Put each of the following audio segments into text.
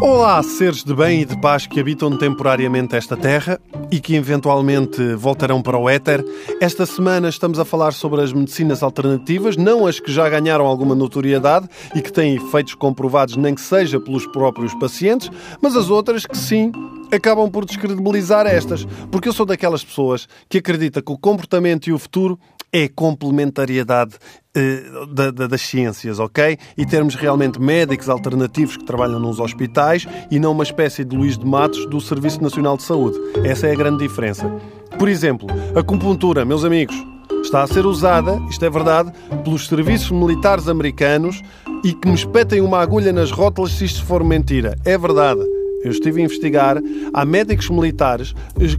Olá, seres de bem e de paz que habitam temporariamente esta terra e que eventualmente voltarão para o éter. Esta semana estamos a falar sobre as medicinas alternativas, não as que já ganharam alguma notoriedade e que têm efeitos comprovados, nem que seja pelos próprios pacientes, mas as outras que sim acabam por descredibilizar estas, porque eu sou daquelas pessoas que acredita que o comportamento e o futuro é complementariedade uh, da, da, das ciências, ok? E termos realmente médicos alternativos que trabalham nos hospitais e não uma espécie de Luís de Matos do Serviço Nacional de Saúde. Essa é a grande diferença. Por exemplo, a acupuntura, meus amigos, está a ser usada, isto é verdade, pelos serviços militares americanos e que me espetem uma agulha nas rótulas se isto for mentira. É verdade. Eu estive a investigar. Há médicos militares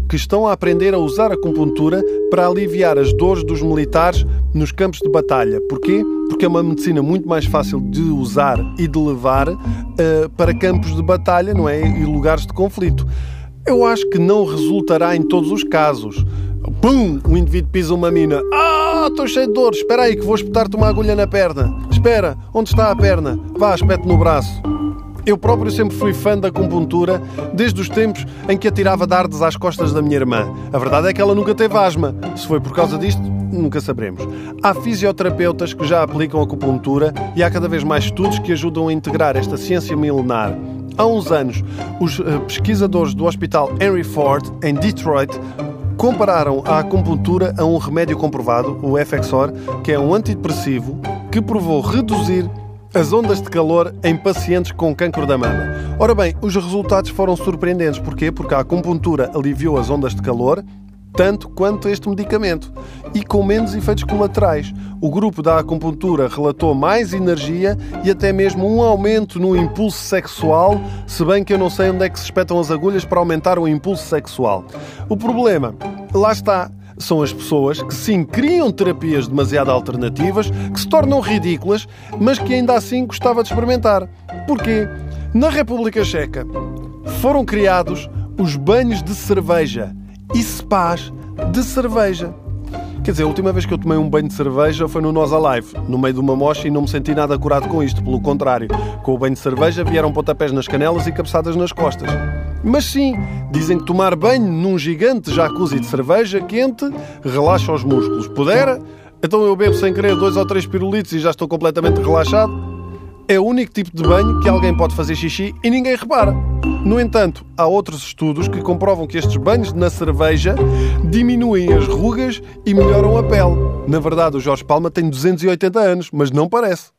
que estão a aprender a usar a acupuntura para aliviar as dores dos militares nos campos de batalha. Porquê? Porque é uma medicina muito mais fácil de usar e de levar uh, para campos de batalha, não é? E lugares de conflito. Eu acho que não resultará em todos os casos. Pum! O indivíduo pisa uma mina. Ah, estou cheio de dores. Espera aí que vou espetar-te uma agulha na perna. Espera, onde está a perna? Vá, espete no braço. Eu próprio sempre fui fã da acupuntura desde os tempos em que atirava dardos às costas da minha irmã. A verdade é que ela nunca teve asma. Se foi por causa disto, nunca saberemos. Há fisioterapeutas que já aplicam acupuntura e há cada vez mais estudos que ajudam a integrar esta ciência milenar. Há uns anos, os eh, pesquisadores do Hospital Henry Ford, em Detroit, compararam a acupuntura a um remédio comprovado, o Effexor, que é um antidepressivo que provou reduzir as ondas de calor em pacientes com cancro da mama. Ora bem, os resultados foram surpreendentes. Porquê? Porque a acupuntura aliviou as ondas de calor tanto quanto este medicamento e com menos efeitos colaterais. O grupo da acupuntura relatou mais energia e até mesmo um aumento no impulso sexual, se bem que eu não sei onde é que se espetam as agulhas para aumentar o impulso sexual. O problema, lá está, são as pessoas que sim criam terapias demasiado alternativas, que se tornam ridículas, mas que ainda assim gostava de experimentar. Porquê? Na República Checa foram criados os banhos de cerveja e spas de cerveja. Quer dizer, a última vez que eu tomei um banho de cerveja foi no Nós Alive, no meio de uma mocha e não me senti nada curado com isto. Pelo contrário, com o banho de cerveja vieram pontapés nas canelas e cabeçadas nas costas. Mas sim, dizem que tomar banho num gigante jacuzzi de cerveja quente relaxa os músculos. Pudera? Então eu bebo sem querer dois ou três pirulitos e já estou completamente relaxado? É o único tipo de banho que alguém pode fazer xixi e ninguém repara. No entanto, há outros estudos que comprovam que estes banhos na cerveja diminuem as rugas e melhoram a pele. Na verdade, o Jorge Palma tem 280 anos, mas não parece.